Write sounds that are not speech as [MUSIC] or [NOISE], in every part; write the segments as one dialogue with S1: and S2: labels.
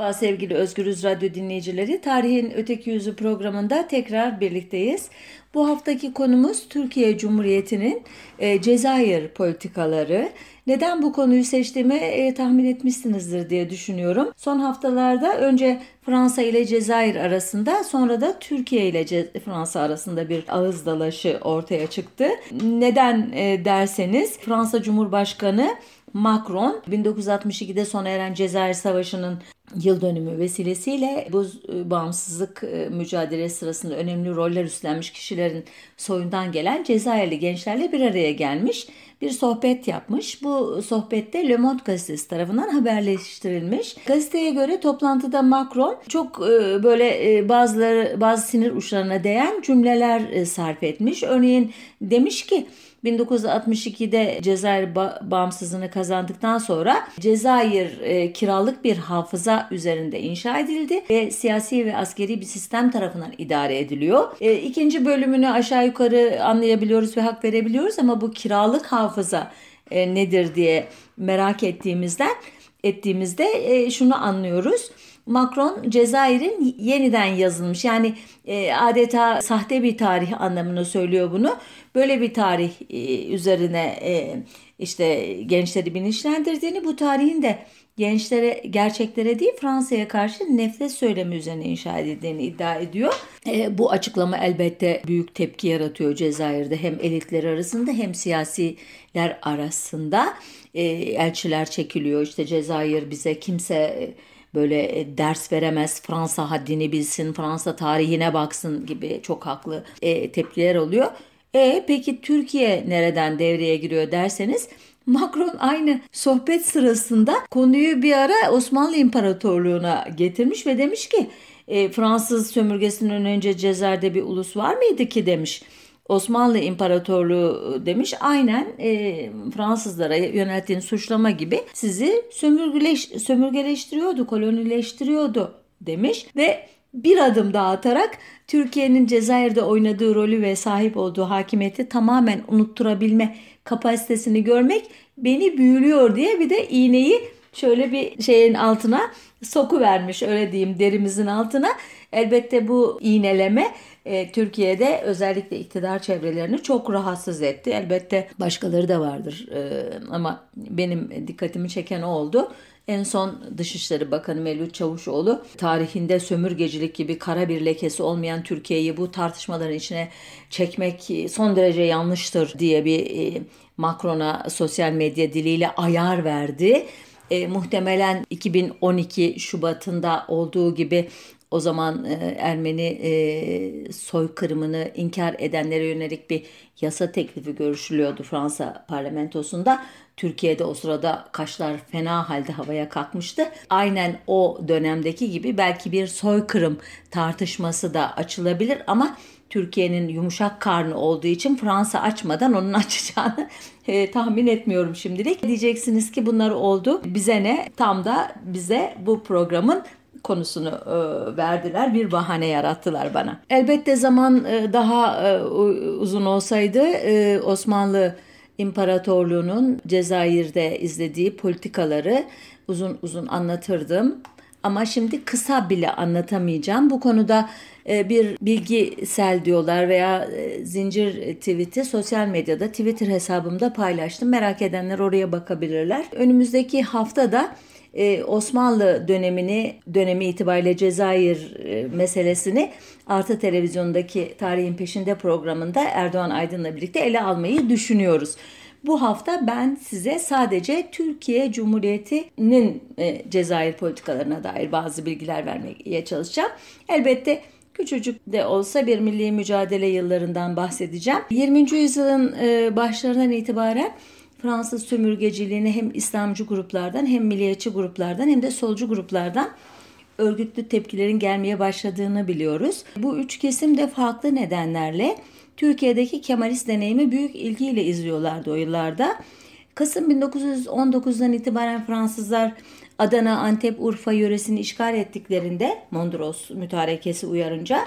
S1: Merhaba sevgili Özgürüz Radyo dinleyicileri. Tarihin Öteki Yüzü programında tekrar birlikteyiz. Bu haftaki konumuz Türkiye Cumhuriyeti'nin e, Cezayir politikaları. Neden bu konuyu seçtiğimi e, tahmin etmişsinizdir diye düşünüyorum. Son haftalarda önce Fransa ile Cezayir arasında sonra da Türkiye ile Ce- Fransa arasında bir ağız dalaşı ortaya çıktı. Neden e, derseniz Fransa Cumhurbaşkanı Macron 1962'de sona eren Cezayir Savaşı'nın yıl dönümü vesilesiyle bu e, bağımsızlık e, mücadelesi sırasında önemli roller üstlenmiş kişilerin soyundan gelen Cezayirli gençlerle bir araya gelmiş. Bir sohbet yapmış. Bu sohbette Le Monde gazetesi tarafından haberleştirilmiş. Gazeteye göre toplantıda Macron çok e, böyle bazıları bazı sinir uçlarına değen cümleler sarf etmiş. Örneğin demiş ki 1962'de Cezayir bağımsızlığını kazandıktan sonra Cezayir e, kiralık bir hafıza üzerinde inşa edildi ve siyasi ve askeri bir sistem tarafından idare ediliyor. E, ikinci bölümünü aşağı yukarı anlayabiliyoruz ve hak verebiliyoruz ama bu kiralık hafıza e, nedir diye merak ettiğimizden ettiğimizde e, şunu anlıyoruz. Macron Cezayir'in yeniden yazılmış yani e, adeta sahte bir tarih anlamını söylüyor bunu. Böyle bir tarih e, üzerine e, işte gençleri bilinçlendirdiğini bu tarihin de gençlere gerçeklere değil Fransa'ya karşı nefret söylemi üzerine inşa edildiğini iddia ediyor. E, bu açıklama elbette büyük tepki yaratıyor Cezayir'de hem elitler arasında hem siyasiler arasında. E, elçiler çekiliyor işte Cezayir bize kimse böyle e, ders veremez, Fransa haddini bilsin, Fransa tarihine baksın gibi çok haklı e, tepkiler oluyor. E peki Türkiye nereden devreye giriyor derseniz Macron aynı sohbet sırasında konuyu bir ara Osmanlı İmparatorluğu'na getirmiş ve demiş ki e, Fransız sömürgesinden önce Cezayir'de bir ulus var mıydı ki demiş. Osmanlı İmparatorluğu demiş aynen e, Fransızlara yönelttiğin suçlama gibi sizi sömürgeleş, sömürgeleştiriyordu, kolonileştiriyordu demiş ve bir adım daha atarak Türkiye'nin Cezayir'de oynadığı rolü ve sahip olduğu hakimiyeti tamamen unutturabilme kapasitesini görmek beni büyülüyor diye bir de iğneyi şöyle bir şeyin altına soku vermiş öyle diyeyim derimizin altına. Elbette bu iğneleme e, Türkiye'de özellikle iktidar çevrelerini çok rahatsız etti. Elbette başkaları da vardır e, ama benim dikkatimi çeken o oldu. En son Dışişleri Bakanı Mevlüt Çavuşoğlu tarihinde sömürgecilik gibi kara bir lekesi olmayan Türkiye'yi bu tartışmaların içine çekmek son derece yanlıştır diye bir e, Macron'a sosyal medya diliyle ayar verdi. E, muhtemelen 2012 Şubat'ında olduğu gibi o zaman e, Ermeni e, soykırımını inkar edenlere yönelik bir yasa teklifi görüşülüyordu Fransa parlamentosunda. Türkiye'de o sırada kaşlar fena halde havaya kalkmıştı. Aynen o dönemdeki gibi belki bir soykırım tartışması da açılabilir ama Türkiye'nin yumuşak karnı olduğu için Fransa açmadan onun [LAUGHS] açacağını e, tahmin etmiyorum şimdilik. Diyeceksiniz ki bunlar oldu. Bize ne? Tam da bize bu programın konusunu e, verdiler. Bir bahane yarattılar bana. Elbette zaman e, daha e, uzun olsaydı Osmanlı İmparatorluğu'nun Cezayir'de izlediği politikaları uzun uzun anlatırdım. Ama şimdi kısa bile anlatamayacağım. Bu konuda bir bilgisel diyorlar veya zincir tweet'i sosyal medyada Twitter hesabımda paylaştım. Merak edenler oraya bakabilirler. Önümüzdeki haftada e, Osmanlı dönemini dönemi itibariyle Cezayir e, meselesini Artı Televizyon'daki Tarihin Peşinde programında Erdoğan Aydın'la birlikte ele almayı düşünüyoruz. Bu hafta ben size sadece Türkiye Cumhuriyeti'nin e, Cezayir politikalarına dair bazı bilgiler vermeye çalışacağım. Elbette küçücük de olsa bir milli mücadele yıllarından bahsedeceğim. 20. yüzyılın başlarından itibaren Fransız sömürgeciliğini hem İslamcı gruplardan hem milliyetçi gruplardan hem de solcu gruplardan örgütlü tepkilerin gelmeye başladığını biliyoruz. Bu üç kesim de farklı nedenlerle Türkiye'deki Kemalist deneyimi büyük ilgiyle izliyorlardı o yıllarda. Kasım 1919'dan itibaren Fransızlar Adana, Antep, Urfa yöresini işgal ettiklerinde Mondros mütarekesi uyarınca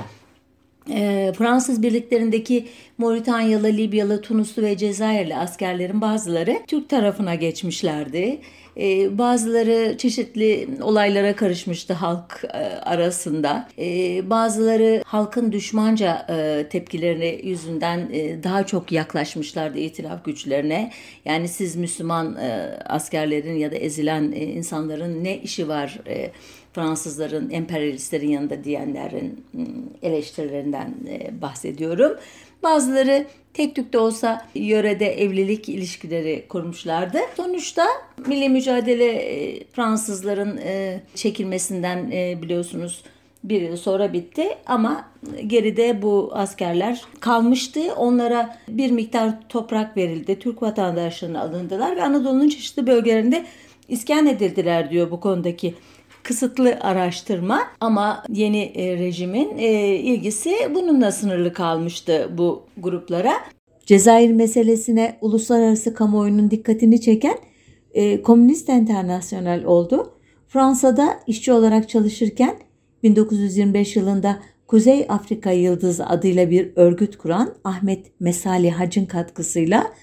S1: e, Fransız birliklerindeki Moritanyalı, Libyalı, Tunuslu ve Cezayirli askerlerin bazıları Türk tarafına geçmişlerdi. E, bazıları çeşitli olaylara karışmıştı halk e, arasında. E, bazıları halkın düşmanca e, tepkilerini yüzünden e, daha çok yaklaşmışlardı itilaf güçlerine. Yani siz Müslüman e, askerlerin ya da ezilen insanların ne işi var Fransızların, emperyalistlerin yanında diyenlerin eleştirilerinden bahsediyorum. Bazıları tek tük de olsa yörede evlilik ilişkileri kurmuşlardı. Sonuçta milli mücadele e, Fransızların e, çekilmesinden biliyorsunuz bir yıl sonra bitti ama geride bu askerler kalmıştı. Onlara bir miktar toprak verildi. Türk vatandaşlarına alındılar ve Anadolu'nun çeşitli bölgelerinde iskan edildiler diyor bu konudaki kısıtlı araştırma ama yeni e, rejimin e, ilgisi bununla sınırlı kalmıştı bu gruplara. Cezayir meselesine uluslararası kamuoyunun dikkatini çeken e, Komünist Enternasyonel oldu. Fransa'da işçi olarak çalışırken 1925 yılında Kuzey Afrika Yıldızı adıyla bir örgüt kuran Ahmet Mesali Hac'ın katkısıyla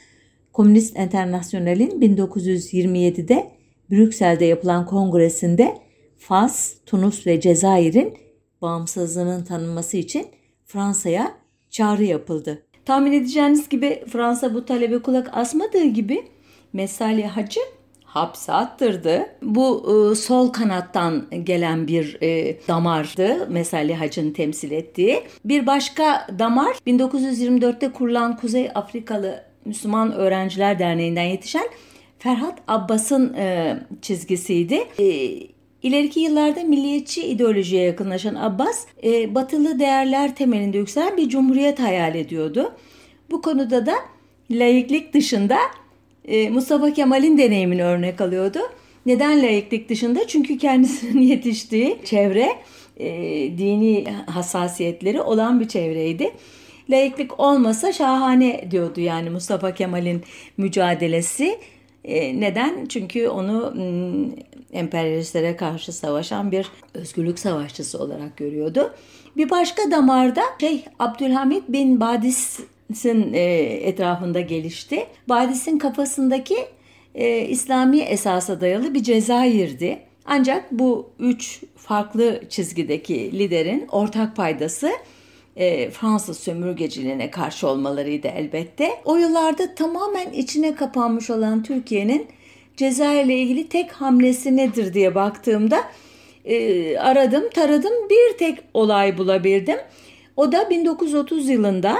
S1: Komünist Enternasyonel'in 1927'de Brüksel'de yapılan kongresinde Fas, Tunus ve Cezayir'in bağımsızlığının tanınması için Fransa'ya çağrı yapıldı. Tahmin edeceğiniz gibi Fransa bu talebe kulak asmadığı gibi Mesali Hacı hapse attırdı. Bu e, sol kanattan gelen bir e, damardı Mesali Hacı'nın temsil ettiği. Bir başka damar 1924'te kurulan Kuzey Afrikalı Müslüman Öğrenciler Derneği'nden yetişen Ferhat Abbas'ın e, çizgisiydi. E, İleriki yıllarda milliyetçi ideolojiye yakınlaşan Abbas, e, batılı değerler temelinde yükselen bir cumhuriyet hayal ediyordu. Bu konuda da laiklik dışında e, Mustafa Kemal'in deneyimini örnek alıyordu. Neden laiklik dışında? Çünkü kendisinin [LAUGHS] yetiştiği çevre e, dini hassasiyetleri olan bir çevreydi. Laiklik olmasa şahane diyordu yani Mustafa Kemal'in mücadelesi. E, neden? Çünkü onu emperyalistlere karşı savaşan bir özgürlük savaşçısı olarak görüyordu. Bir başka damarda şey Abdülhamit bin Badis'in e, etrafında gelişti. Badis'in kafasındaki e, İslami esasa dayalı bir Cezayir'di. Ancak bu üç farklı çizgideki liderin ortak paydası e, Fransız sömürgeciliğine karşı olmalarıydı elbette. O yıllarda tamamen içine kapanmış olan Türkiye'nin Cezayir ile ilgili tek hamlesi nedir diye baktığımda e, aradım taradım bir tek olay bulabildim. O da 1930 yılında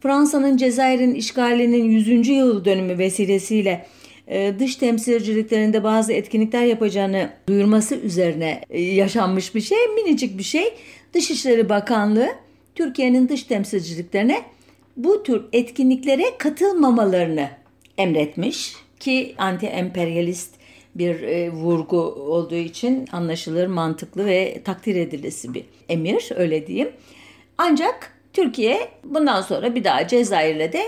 S1: Fransa'nın Cezayir'in işgalinin 100. yıl dönümü vesilesiyle e, dış temsilciliklerinde bazı etkinlikler yapacağını duyurması üzerine e, yaşanmış bir şey. Minicik bir şey. Dışişleri Bakanlığı Türkiye'nin dış temsilciliklerine bu tür etkinliklere katılmamalarını emretmiş ki anti-emperyalist bir e, vurgu olduğu için anlaşılır, mantıklı ve takdir edilisi bir emir öyle diyeyim. Ancak Türkiye bundan sonra bir daha Cezayir'le de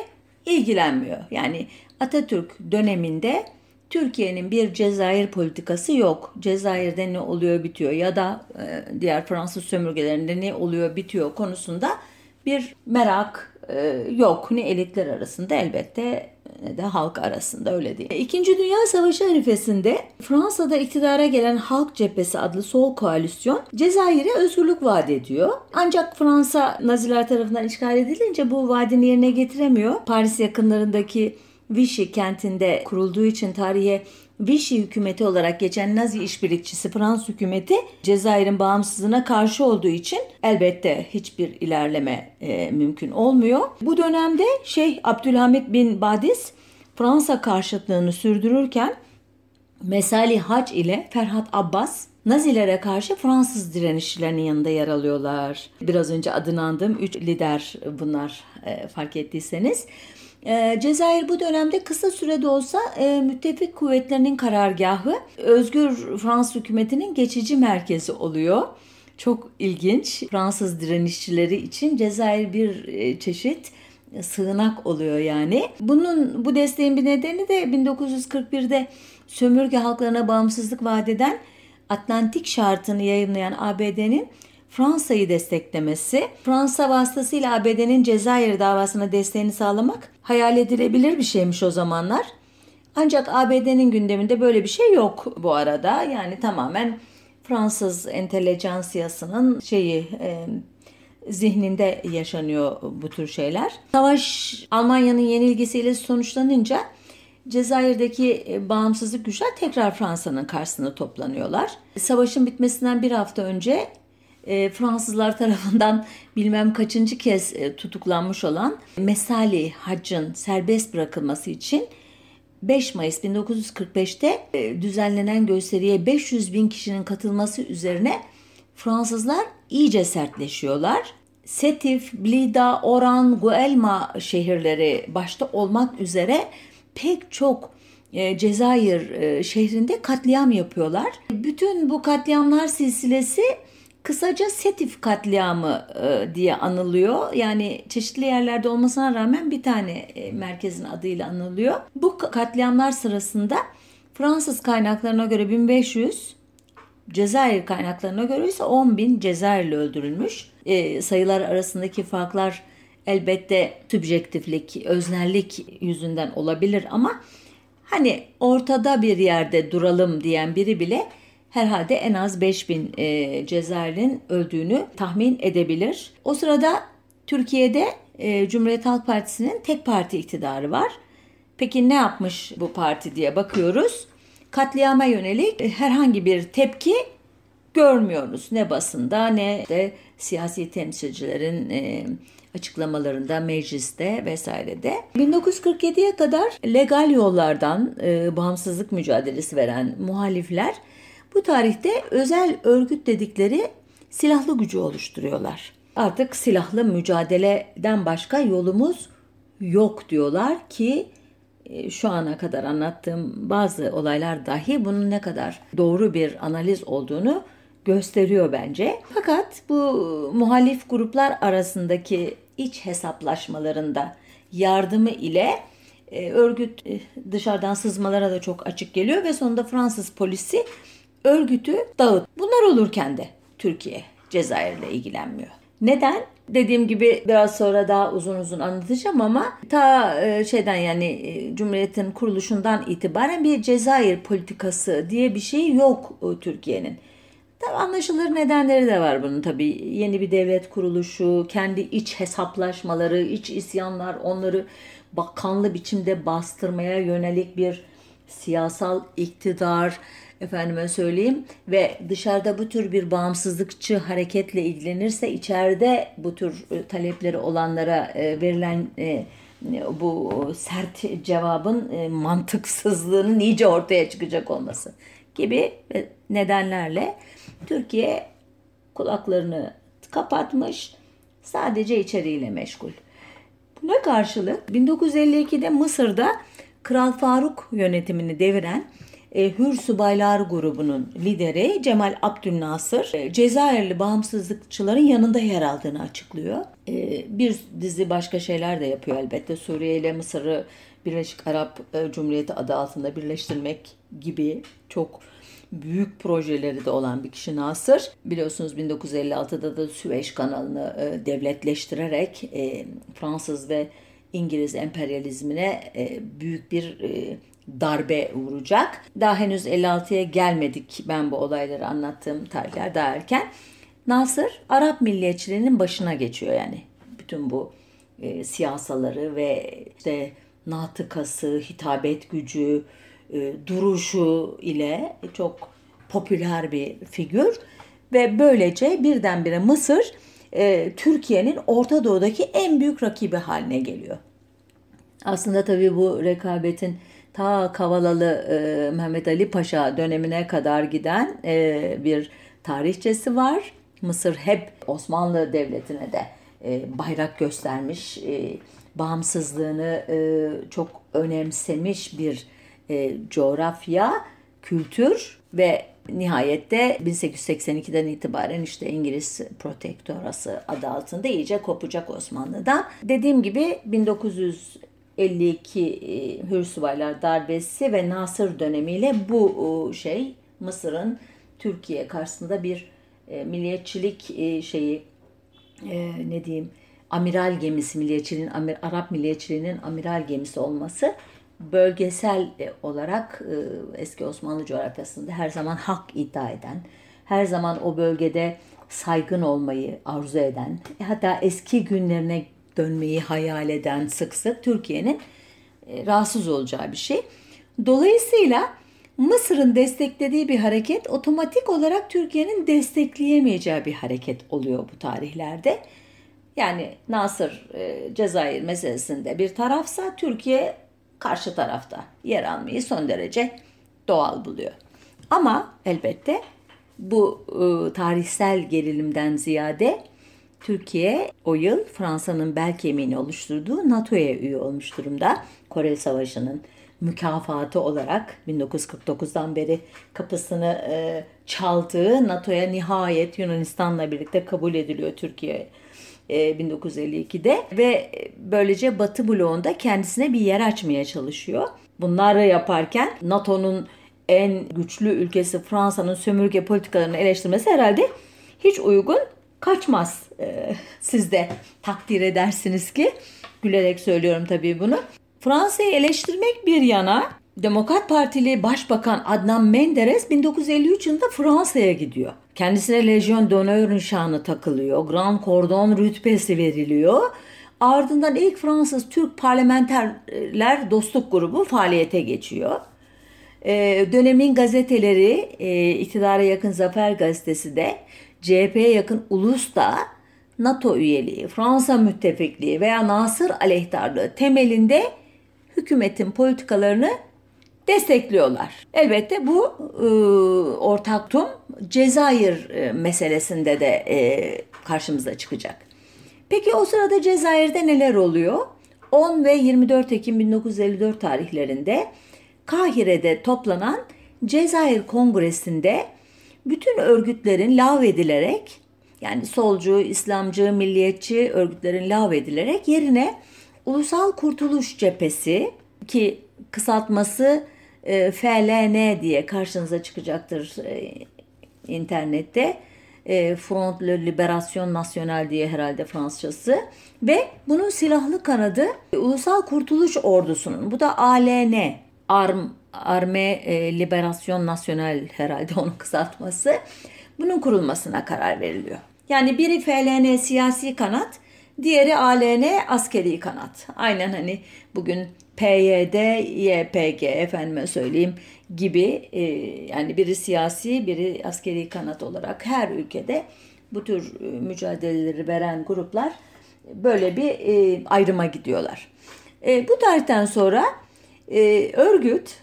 S1: ilgilenmiyor. Yani Atatürk döneminde Türkiye'nin bir Cezayir politikası yok. Cezayir'de ne oluyor bitiyor ya da e, diğer Fransız sömürgelerinde ne oluyor bitiyor konusunda bir merak e, yok. Ne elitler arasında elbette ne de halk arasında öyle değil. İkinci Dünya Savaşı arifesinde Fransa'da iktidara gelen Halk Cephesi adlı sol koalisyon Cezayir'e özgürlük vaat ediyor. Ancak Fransa Naziler tarafından işgal edilince bu vaadini yerine getiremiyor. Paris yakınlarındaki Vichy kentinde kurulduğu için tarihe Vichy hükümeti olarak geçen Nazi işbirlikçisi Fransız hükümeti Cezayir'in bağımsızlığına karşı olduğu için elbette hiçbir ilerleme e, mümkün olmuyor. Bu dönemde Şeyh Abdülhamit bin Badis Fransa karşıtlığını sürdürürken Mesali Hac ile Ferhat Abbas Nazilere karşı Fransız direnişçilerinin yanında yer alıyorlar. Biraz önce adını andığım üç lider bunlar e, fark ettiyseniz. E, Cezayir bu dönemde kısa sürede olsa e, müttefik kuvvetlerinin karargahı, özgür Fransız hükümetinin geçici merkezi oluyor. Çok ilginç. Fransız direnişçileri için Cezayir bir e, çeşit sığınak oluyor yani. Bunun bu desteğin bir nedeni de 1941'de sömürge halklarına bağımsızlık vaat eden Atlantik şartını yayınlayan ABD'nin Fransa'yı desteklemesi, Fransa vasıtasıyla ABD'nin Cezayir davasına desteğini sağlamak hayal edilebilir bir şeymiş o zamanlar. Ancak ABD'nin gündeminde böyle bir şey yok bu arada. Yani tamamen Fransız entelejansiyasının şeyi e, zihninde yaşanıyor bu tür şeyler. Savaş Almanya'nın yenilgisiyle sonuçlanınca Cezayir'deki e, bağımsızlık güçler tekrar Fransa'nın karşısına toplanıyorlar. Savaşın bitmesinden bir hafta önce e, Fransızlar tarafından bilmem kaçıncı kez e, tutuklanmış olan Mesali Hacc'ın serbest bırakılması için 5 Mayıs 1945'te düzenlenen gösteriye 500 bin kişinin katılması üzerine Fransızlar iyice sertleşiyorlar. Setif, Blida, Oran, Guelma şehirleri başta olmak üzere pek çok e, Cezayir e, şehrinde katliam yapıyorlar. Bütün bu katliamlar silsilesi kısaca Setif katliamı e, diye anılıyor. Yani çeşitli yerlerde olmasına rağmen bir tane merkezin adıyla anılıyor. Bu katliamlar sırasında Fransız kaynaklarına göre 1500, Cezayir kaynaklarına göre ise 10 bin Cezayirli öldürülmüş. E, sayılar arasındaki farklar elbette subjektiflik, öznellik yüzünden olabilir ama hani ortada bir yerde duralım diyen biri bile herhalde en az 5000 e, Cezayir'in öldüğünü tahmin edebilir. O sırada Türkiye'de e, Cumhuriyet Halk Partisi'nin tek parti iktidarı var. Peki ne yapmış bu parti diye bakıyoruz. Katliama yönelik herhangi bir tepki görmüyoruz. Ne basında ne de siyasi temsilcilerin e, açıklamalarında, mecliste vesairede. 1947'ye kadar legal yollardan e, bağımsızlık mücadelesi veren muhalifler bu tarihte özel örgüt dedikleri silahlı gücü oluşturuyorlar. Artık silahlı mücadeleden başka yolumuz yok diyorlar ki e, şu ana kadar anlattığım bazı olaylar dahi bunun ne kadar doğru bir analiz olduğunu gösteriyor bence. Fakat bu muhalif gruplar arasındaki iç hesaplaşmalarında yardımı ile e, örgüt e, dışarıdan sızmalara da çok açık geliyor ve sonunda Fransız polisi örgütü dağıt. Bunlar olurken de Türkiye Cezayir'le ilgilenmiyor. Neden? Dediğim gibi biraz sonra daha uzun uzun anlatacağım ama ta e, şeyden yani e, Cumhuriyet'in kuruluşundan itibaren bir Cezayir politikası diye bir şey yok e, Türkiye'nin. Tabii anlaşılır nedenleri de var bunun tabii. Yeni bir devlet kuruluşu, kendi iç hesaplaşmaları, iç isyanlar onları bakanlı biçimde bastırmaya yönelik bir siyasal iktidar, efendime söyleyeyim ve dışarıda bu tür bir bağımsızlıkçı hareketle ilgilenirse içeride bu tür e, talepleri olanlara e, verilen e, bu sert cevabın mantıksızlığının iyice ortaya çıkacak olması gibi nedenlerle Türkiye kulaklarını kapatmış, sadece içeriğiyle meşgul. Buna karşılık 1952'de Mısır'da Kral Faruk yönetimini deviren e, Hür Subaylar grubunun lideri Cemal Abdülnasır e, Cezayirli bağımsızlıkçıların yanında yer aldığını açıklıyor. E, bir dizi başka şeyler de yapıyor elbette. Suriye ile Mısır'ı Birleşik Arap Cumhuriyeti adı altında birleştirmek gibi çok büyük projeleri de olan bir kişi Nasır. Biliyorsunuz 1956'da da Süveyş kanalını devletleştirerek Fransız ve İngiliz emperyalizmine büyük bir darbe vuracak. Daha henüz 56'ya gelmedik ben bu olayları anlattığım tarihler daha erken. Nasır Arap milliyetçiliğinin başına geçiyor yani. Bütün bu e, siyasaları ve işte natıkası, hitabet gücü, e, duruşu ile çok popüler bir figür ve böylece birdenbire Mısır e, Türkiye'nin Orta Doğu'daki en büyük rakibi haline geliyor. Aslında tabii bu rekabetin ta Kavalalı e, Mehmet Ali Paşa dönemine kadar giden e, bir tarihçesi var. Mısır hep Osmanlı Devleti'ne de e, bayrak göstermiş, e, bağımsızlığını e, çok önemsemiş bir e, coğrafya, kültür ve nihayette 1882'den itibaren işte İngiliz protektorası adı altında iyice kopacak Osmanlı'dan. Dediğim gibi 1900 52 e, Hürsubaylar darbesi ve Nasır dönemiyle bu e, şey Mısır'ın Türkiye karşısında bir e, milliyetçilik şeyi ne diyeyim amiral gemisi milliyetçiliğin Arap milliyetçiliğinin amiral gemisi olması bölgesel olarak eski Osmanlı coğrafyasında her zaman hak iddia eden, her zaman o bölgede saygın olmayı arzu eden, hatta eski günlerine dönmeyi hayal eden sık sık Türkiye'nin e, rahatsız olacağı bir şey. Dolayısıyla Mısır'ın desteklediği bir hareket otomatik olarak Türkiye'nin destekleyemeyeceği bir hareket oluyor bu tarihlerde. Yani Nasır e, Cezayir meselesinde bir tarafsa Türkiye karşı tarafta yer almayı son derece doğal buluyor. Ama elbette bu e, tarihsel gerilimden ziyade Türkiye o yıl Fransa'nın bel kemiğini oluşturduğu NATO'ya üye olmuş durumda. Kore Savaşı'nın mükafatı olarak 1949'dan beri kapısını e, çaldığı NATO'ya nihayet Yunanistan'la birlikte kabul ediliyor Türkiye 1952'de e, ve böylece Batı bloğunda kendisine bir yer açmaya çalışıyor. Bunları yaparken NATO'nun en güçlü ülkesi Fransa'nın sömürge politikalarını eleştirmesi herhalde hiç uygun kaçmaz. Ee, siz de takdir edersiniz ki gülerek söylüyorum tabii bunu. Fransa'yı eleştirmek bir yana Demokrat Partili Başbakan Adnan Menderes 1953 yılında Fransa'ya gidiyor. Kendisine Legion d'Honneur nişanı takılıyor. Grand Cordon rütbesi veriliyor. Ardından ilk Fransız Türk Parlamenterler Dostluk Grubu faaliyete geçiyor. Ee, dönemin gazeteleri, e, iktidara yakın Zafer Gazetesi de, CHP'ye yakın Ulus da NATO üyeliği, Fransa müttefikliği veya Nasır aleyhtarlığı temelinde hükümetin politikalarını destekliyorlar. Elbette bu e, ortak tüm Cezayir e, meselesinde de e, karşımıza çıkacak. Peki o sırada Cezayir'de neler oluyor? 10 ve 24 Ekim 1954 tarihlerinde Kahire'de toplanan Cezayir Kongresi'nde bütün örgütlerin lağvedilerek yani solcu, İslamcı, milliyetçi örgütlerin lağvedilerek yerine Ulusal Kurtuluş Cephesi ki kısaltması e, FLN diye karşınıza çıkacaktır e, internette. E, Front de Liberation Nationale diye herhalde Fransızcası ve bunun silahlı kanadı Ulusal Kurtuluş Ordusu'nun bu da ALN Arm Arme e, Liberasyon Nasyonel herhalde onun kısaltması. Bunun kurulmasına karar veriliyor. Yani biri FLN siyasi kanat, diğeri ALN askeri kanat. Aynen hani bugün PYD, YPG efendime söyleyeyim gibi e, yani biri siyasi, biri askeri kanat olarak her ülkede bu tür e, mücadeleleri veren gruplar böyle bir e, ayrıma gidiyorlar. Bu tarihten sonra örgüt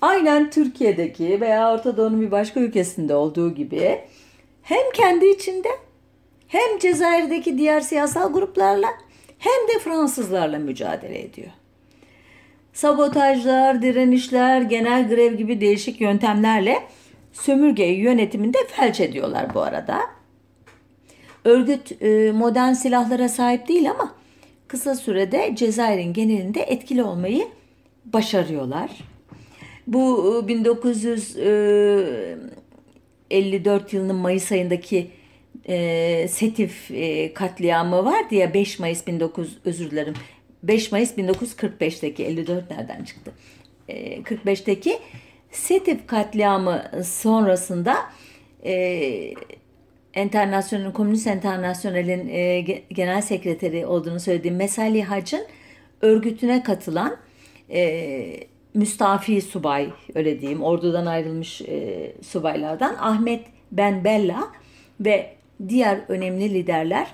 S1: aynen Türkiye'deki veya Orta Doğu'nun bir başka ülkesinde olduğu gibi hem kendi içinde hem Cezayir'deki diğer siyasal gruplarla hem de Fransızlarla mücadele ediyor. Sabotajlar, direnişler, genel grev gibi değişik yöntemlerle sömürgeyi yönetiminde felç ediyorlar bu arada. Örgüt e, modern silahlara sahip değil ama kısa sürede Cezayir'in genelinde etkili olmayı başarıyorlar. Bu 1954 e, yılının Mayıs ayındaki e, Setif e, katliamı var diye 5 Mayıs 19 özür dilerim 5 Mayıs 1945'teki 54 nereden çıktı? E, 45'teki Setif katliamı sonrasında e, Komünist Enternasyonel'in e, genel sekreteri olduğunu söylediğim Mesali Hac'ın örgütüne katılan e, müstafi subay öyle diyeyim ordudan ayrılmış e, subaylardan Ahmet Ben Bella ve diğer önemli liderler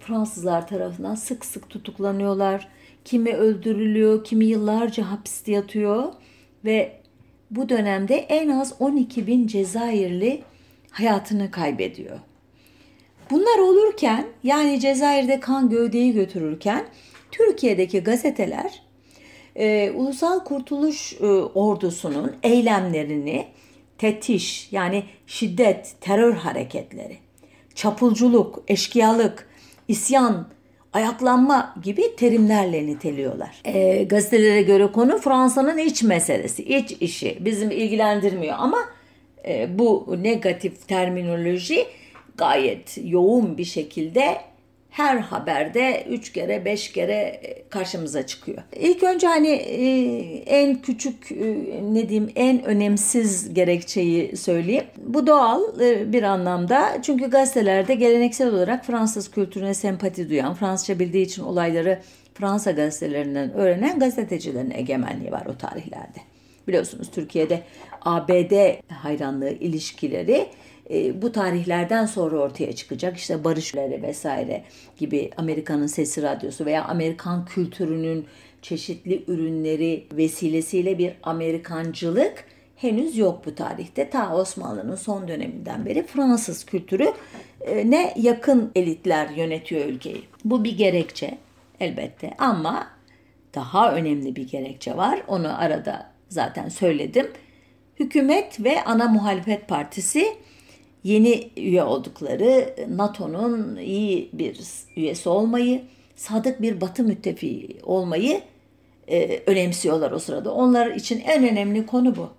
S1: Fransızlar tarafından sık sık tutuklanıyorlar. Kimi öldürülüyor, kimi yıllarca hapiste yatıyor ve bu dönemde en az 12 bin Cezayirli hayatını kaybediyor. Bunlar olurken yani Cezayir'de kan gövdeyi götürürken Türkiye'deki gazeteler e, Ulusal Kurtuluş e, Ordusu'nun eylemlerini tetiş yani şiddet, terör hareketleri, çapulculuk, eşkıyalık, isyan, ayaklanma gibi terimlerle niteliyorlar. E, gazetelere göre konu Fransa'nın iç meselesi, iç işi bizim ilgilendirmiyor ama e, bu negatif terminoloji gayet yoğun bir şekilde her haberde üç kere beş kere e, karşımıza çıkıyor. İlk önce hani e, en küçük e, ne diyeyim en önemsiz gerekçeyi söyleyeyim. Bu doğal bir anlamda çünkü gazetelerde geleneksel olarak Fransız kültürüne sempati duyan, Fransızca bildiği için olayları Fransa gazetelerinden öğrenen gazetecilerin egemenliği var o tarihlerde. Biliyorsunuz Türkiye'de ABD hayranlığı ilişkileri e, bu tarihlerden sonra ortaya çıkacak işte barışları vesaire gibi Amerika'nın sesi radyosu veya Amerikan kültürünün çeşitli ürünleri vesilesiyle bir Amerikancılık henüz yok bu tarihte. Ta Osmanlı'nın son döneminden beri Fransız kültürü e, ne yakın elitler yönetiyor ülkeyi. Bu bir gerekçe elbette ama daha önemli bir gerekçe var. Onu arada zaten söyledim. Hükümet ve ana muhalefet partisi yeni üye oldukları NATO'nun iyi bir üyesi olmayı, sadık bir batı müttefiği olmayı e, önemsiyorlar o sırada. Onlar için en önemli konu bu.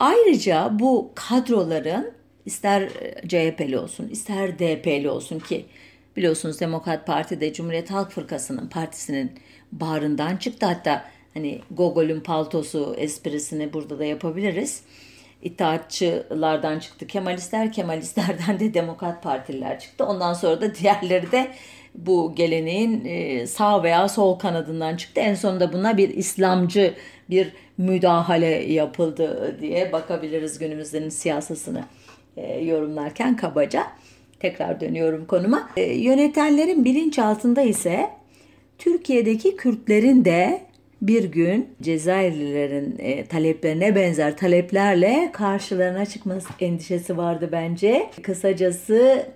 S1: Ayrıca bu kadroların ister e, CHP'li olsun, ister DP'li olsun ki biliyorsunuz Demokrat Parti de Cumhuriyet Halk Fırkası'nın partisinin bağrından çıktı. Hatta hani Gogol'ün paltosu esprisini burada da yapabiliriz. İttihatçılardan çıktı Kemalistler, Kemalistlerden de Demokrat Partililer çıktı. Ondan sonra da diğerleri de bu geleneğin e, sağ veya sol kanadından çıktı. En sonunda buna bir İslamcı bir müdahale yapıldı diye bakabiliriz günümüzün siyasasını e, yorumlarken kabaca. Tekrar dönüyorum konuma. E, yönetenlerin bilinçaltında ise Türkiye'deki Kürtlerin de bir gün Cezayirlilerin e, taleplerine benzer taleplerle karşılarına çıkması endişesi vardı bence. Kısacası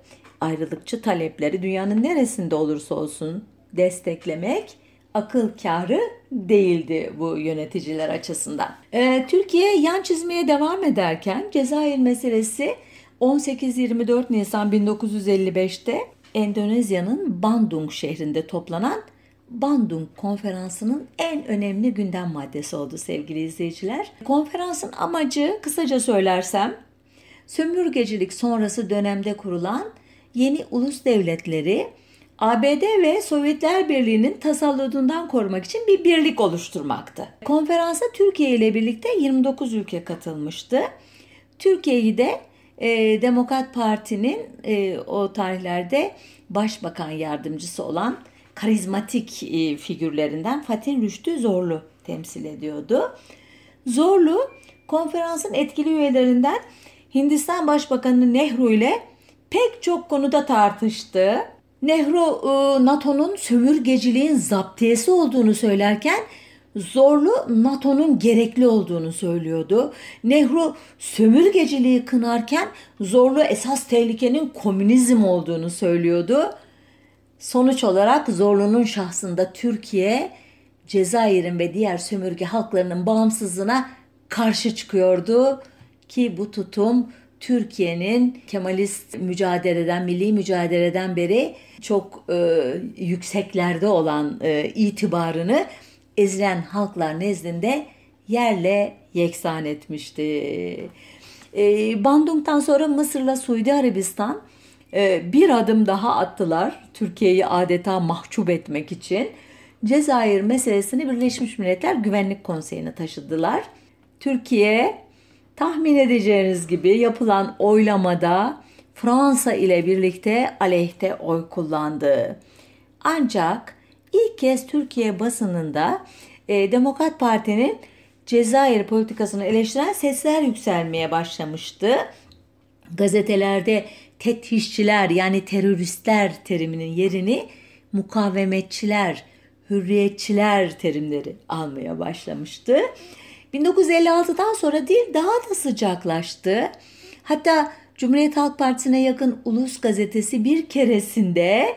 S1: ayrılıkçı talepleri dünyanın neresinde olursa olsun desteklemek akıl kârı değildi bu yöneticiler açısından. E, Türkiye yan çizmeye devam ederken Cezayir meselesi 18-24 Nisan 1955'te Endonezya'nın Bandung şehrinde toplanan Bandung Konferansı'nın en önemli gündem maddesi oldu sevgili izleyiciler. Konferansın amacı kısaca söylersem sömürgecilik sonrası dönemde kurulan yeni ulus devletleri ABD ve Sovyetler Birliği'nin tasalludundan korumak için bir birlik oluşturmaktı. Konferansa Türkiye ile birlikte 29 ülke katılmıştı. Türkiye'yi de e, Demokrat Parti'nin e, o tarihlerde başbakan yardımcısı olan karizmatik e, figürlerinden Fatih Rüştü Zorlu temsil ediyordu. Zorlu konferansın etkili üyelerinden Hindistan Başbakanı Nehru ile pek çok konuda tartıştı. Nehru e, NATO'nun sömürgeciliğin zaptiyesi olduğunu söylerken Zorlu NATO'nun gerekli olduğunu söylüyordu. Nehru sömürgeciliği kınarken Zorlu esas tehlikenin komünizm olduğunu söylüyordu. Sonuç olarak Zorlu'nun şahsında Türkiye, Cezayir'in ve diğer sömürge halklarının bağımsızlığına karşı çıkıyordu ki bu tutum Türkiye'nin Kemalist mücadeleden, milli mücadeleden beri çok e, yükseklerde olan e, itibarını ezilen halklar nezdinde yerle yeksan etmişti. E, Bandung'dan sonra Mısır'la Suudi Arabistan bir adım daha attılar Türkiye'yi adeta mahcup etmek için. Cezayir meselesini Birleşmiş Milletler Güvenlik Konseyi'ne taşıdılar. Türkiye tahmin edeceğiniz gibi yapılan oylamada Fransa ile birlikte aleyhte oy kullandı. Ancak ilk kez Türkiye basınında e, Demokrat Parti'nin Cezayir politikasını eleştiren sesler yükselmeye başlamıştı. Gazetelerde tetişçiler yani teröristler teriminin yerini mukavemetçiler, hürriyetçiler terimleri almaya başlamıştı. 1956'dan sonra dil daha da sıcaklaştı. Hatta Cumhuriyet Halk Partisi'ne yakın Ulus gazetesi bir keresinde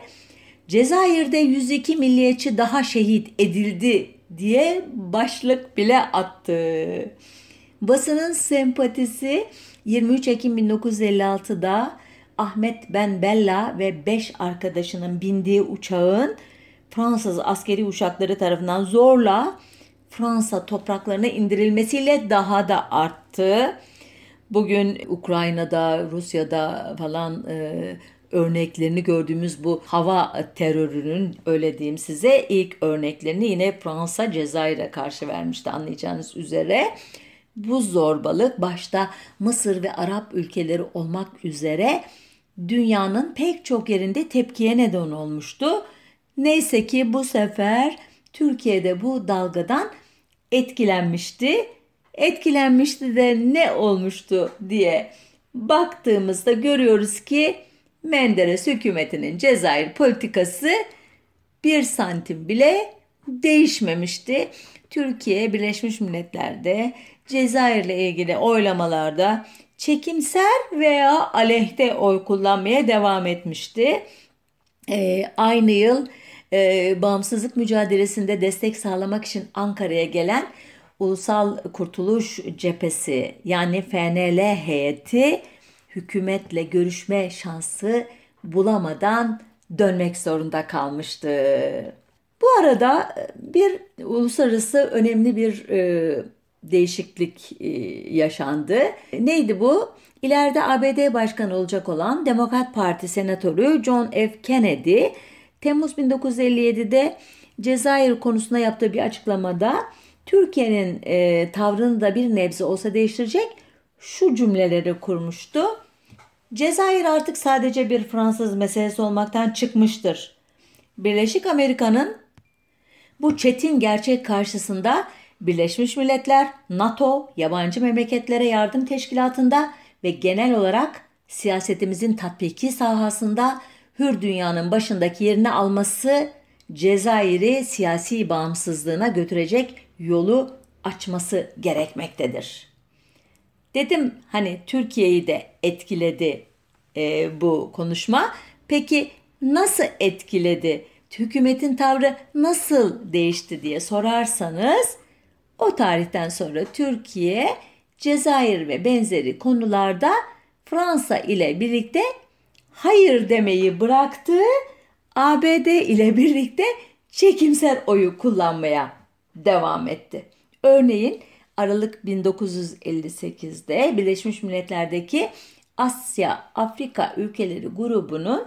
S1: Cezayir'de 102 milliyetçi daha şehit edildi diye başlık bile attı. Basının sempatisi 23 Ekim 1956'da Ahmet Ben Bella ve 5 arkadaşının bindiği uçağın Fransız askeri uçakları tarafından zorla Fransa topraklarına indirilmesiyle daha da arttı. Bugün Ukrayna'da, Rusya'da falan e, örneklerini gördüğümüz bu hava terörünün öyle diyeyim size ilk örneklerini yine Fransa Cezayir'e karşı vermişti anlayacağınız üzere. Bu zorbalık başta Mısır ve Arap ülkeleri olmak üzere dünyanın pek çok yerinde tepkiye neden olmuştu. Neyse ki bu sefer Türkiye'de bu dalgadan etkilenmişti. Etkilenmişti de ne olmuştu diye baktığımızda görüyoruz ki Menderes hükümetinin Cezayir politikası bir santim bile değişmemişti. Türkiye Birleşmiş Milletler'de Cezayir'le ilgili oylamalarda çekimser veya aleyhte oy kullanmaya devam etmişti. Ee, aynı yıl e, bağımsızlık mücadelesinde destek sağlamak için Ankara'ya gelen Ulusal Kurtuluş Cephesi yani FNL heyeti hükümetle görüşme şansı bulamadan dönmek zorunda kalmıştı. Bu arada bir uluslararası önemli bir e, değişiklik e, yaşandı. Neydi bu? İleride ABD başkanı olacak olan Demokrat Parti senatörü John F. Kennedy Temmuz 1957'de Cezayir konusunda yaptığı bir açıklamada Türkiye'nin e, tavrını da bir nebze olsa değiştirecek şu cümleleri kurmuştu. Cezayir artık sadece bir Fransız meselesi olmaktan çıkmıştır. Birleşik Amerika'nın bu çetin gerçek karşısında Birleşmiş Milletler, NATO, yabancı memleketlere yardım teşkilatında ve genel olarak siyasetimizin tatbiki sahasında hür dünyanın başındaki yerini alması Cezayir'i siyasi bağımsızlığına götürecek yolu açması gerekmektedir. Dedim hani Türkiye'yi de etkiledi e, bu konuşma. Peki nasıl etkiledi? Hükümetin tavrı nasıl değişti diye sorarsanız o tarihten sonra Türkiye, Cezayir ve benzeri konularda Fransa ile birlikte hayır demeyi bıraktı. ABD ile birlikte çekimser oyu kullanmaya devam etti. Örneğin Aralık 1958'de Birleşmiş Milletler'deki Asya Afrika ülkeleri grubunun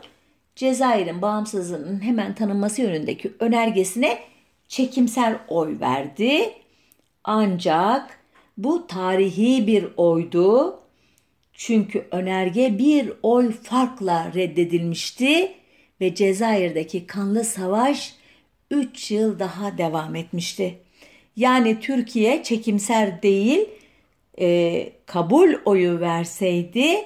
S1: Cezayir'in bağımsızlığının hemen tanınması yönündeki önergesine çekimser oy verdi. Ancak bu tarihi bir oydu. Çünkü önerge bir oy farkla reddedilmişti ve Cezayir'deki kanlı savaş 3 yıl daha devam etmişti. Yani Türkiye çekimser değil e, kabul oyu verseydi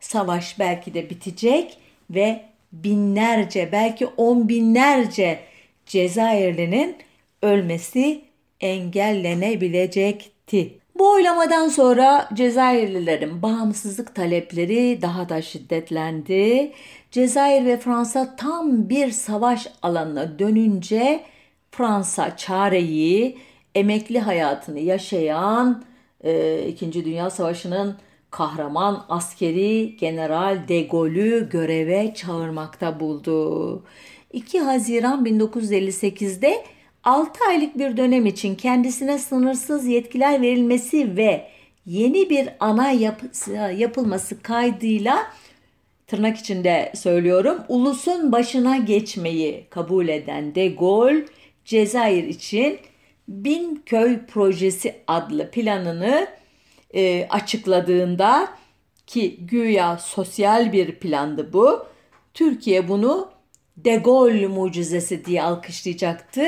S1: savaş belki de bitecek ve binlerce belki on binlerce Cezayirlinin ölmesi engellenebilecekti. Bu oylamadan sonra Cezayirlilerin bağımsızlık talepleri daha da şiddetlendi. Cezayir ve Fransa tam bir savaş alanına dönünce Fransa çareyi emekli hayatını yaşayan e, İkinci Dünya Savaşı'nın kahraman askeri General de Gaulle'ü göreve çağırmakta buldu. 2 Haziran 1958'de 6 aylık bir dönem için kendisine sınırsız yetkiler verilmesi ve yeni bir ana yapısı, yapılması kaydıyla tırnak içinde söylüyorum ulusun başına geçmeyi kabul eden De Gaulle Cezayir için Bin Köy Projesi adlı planını e, açıkladığında ki güya sosyal bir plandı bu. Türkiye bunu De Gaulle mucizesi diye alkışlayacaktı.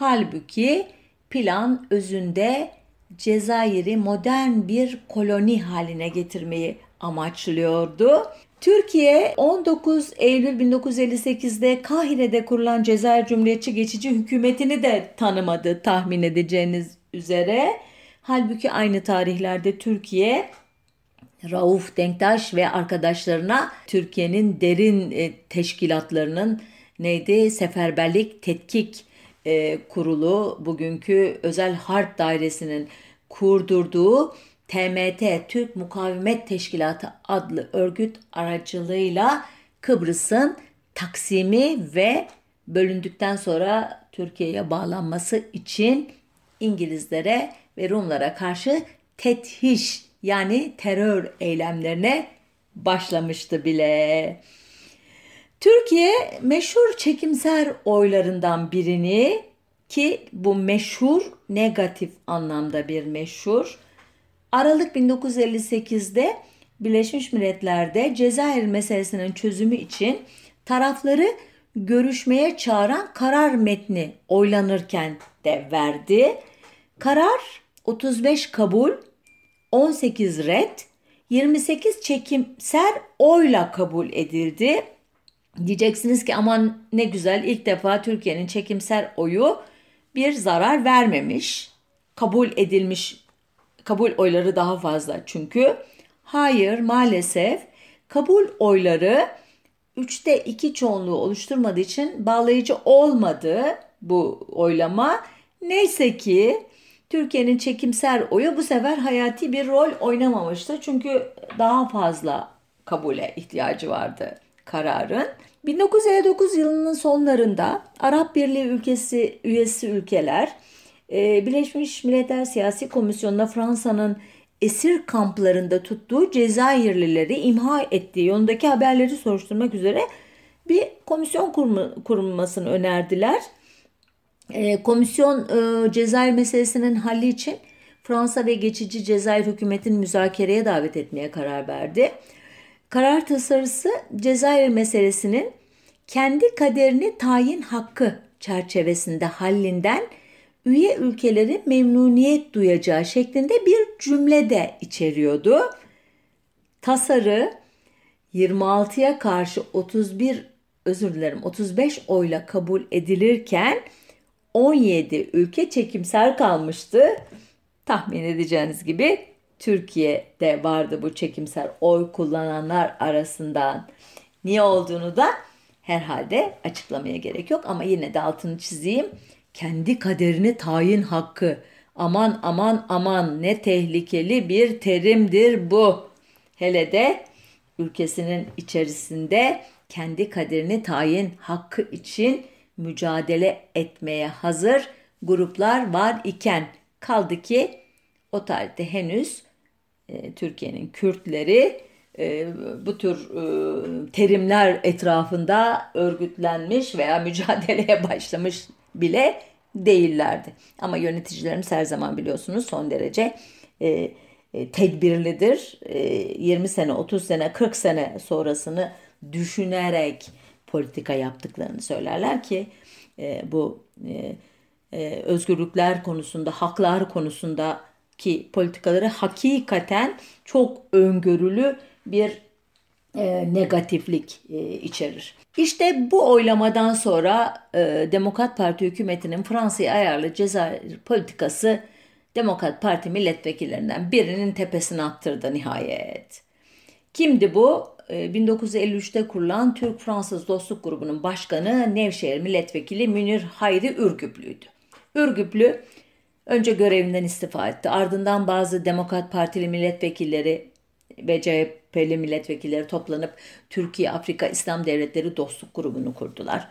S1: Halbuki plan özünde Cezayir'i modern bir koloni haline getirmeyi amaçlıyordu. Türkiye 19 Eylül 1958'de Kahire'de kurulan Cezayir Cumhuriyetçi Geçici Hükümeti'ni de tanımadı tahmin edeceğiniz üzere. Halbuki aynı tarihlerde Türkiye Rauf Denktaş ve arkadaşlarına Türkiye'nin derin e, teşkilatlarının neydi seferberlik tetkik e, kurulu bugünkü özel harp dairesinin kurdurduğu TMT Türk Mukavemet Teşkilatı adlı örgüt aracılığıyla Kıbrıs'ın taksimi ve bölündükten sonra Türkiye'ye bağlanması için İngilizlere ve Rumlara karşı tethiş yani terör eylemlerine başlamıştı bile. Türkiye meşhur çekimser oylarından birini ki bu meşhur negatif anlamda bir meşhur Aralık 1958'de Birleşmiş Milletler'de Cezayir meselesinin çözümü için tarafları görüşmeye çağıran karar metni oylanırken de verdi. Karar 35 kabul, 18 red, 28 çekimser oyla kabul edildi. Diyeceksiniz ki aman ne güzel ilk defa Türkiye'nin çekimser oyu bir zarar vermemiş. Kabul edilmiş kabul oyları daha fazla çünkü. Hayır maalesef kabul oyları 3'te 2 çoğunluğu oluşturmadığı için bağlayıcı olmadı bu oylama. Neyse ki Türkiye'nin çekimser oyu bu sefer hayati bir rol oynamamıştı. Çünkü daha fazla kabule ihtiyacı vardı kararın. 1959 yılının sonlarında Arap Birliği ülkesi üyesi ülkeler e, Birleşmiş Milletler Siyasi Komisyonu'na Fransa'nın esir kamplarında tuttuğu Cezayirlileri imha ettiği yolundaki haberleri soruşturmak üzere bir komisyon kurulmasını önerdiler. E, komisyon e, Cezayir meselesinin halli için Fransa ve geçici Cezayir hükümetini müzakereye davet etmeye karar verdi. Karar tasarısı Cezayir meselesinin kendi kaderini tayin hakkı çerçevesinde hallinden üye ülkeleri memnuniyet duyacağı şeklinde bir cümle de içeriyordu. Tasarı 26'ya karşı 31 özür dilerim 35 oyla kabul edilirken 17 ülke çekimser kalmıştı. Tahmin edeceğiniz gibi Türkiye'de vardı bu çekimser oy kullananlar arasından. Niye olduğunu da herhalde açıklamaya gerek yok ama yine de altını çizeyim. Kendi kaderini tayin hakkı. Aman aman aman ne tehlikeli bir terimdir bu. Hele de ülkesinin içerisinde kendi kaderini tayin hakkı için mücadele etmeye hazır gruplar var iken kaldı ki o tarihte henüz e, Türkiye'nin Kürtleri e, bu tür e, terimler etrafında örgütlenmiş veya [LAUGHS] mücadeleye başlamış bile değillerdi. Ama yöneticilerimiz her zaman biliyorsunuz son derece e, tedbirlidir. E, 20 sene, 30 sene, 40 sene sonrasını düşünerek politika yaptıklarını söylerler ki bu özgürlükler konusunda, haklar konusunda ki politikaları hakikaten çok öngörülü bir e, negatiflik e, içerir. İşte bu oylamadan sonra e, Demokrat Parti hükümetinin Fransa'ya ayarlı Cezayir politikası Demokrat Parti milletvekillerinden birinin tepesine attırdı nihayet. Kimdi bu? 1953'te kurulan Türk-Fransız Dostluk Grubu'nun başkanı Nevşehir Milletvekili Münir Hayri Ürgüplü'ydü. Ürgüplü önce görevinden istifa etti. Ardından bazı Demokrat Partili milletvekilleri ve CHP'li milletvekilleri toplanıp Türkiye Afrika İslam Devletleri Dostluk Grubu'nu kurdular.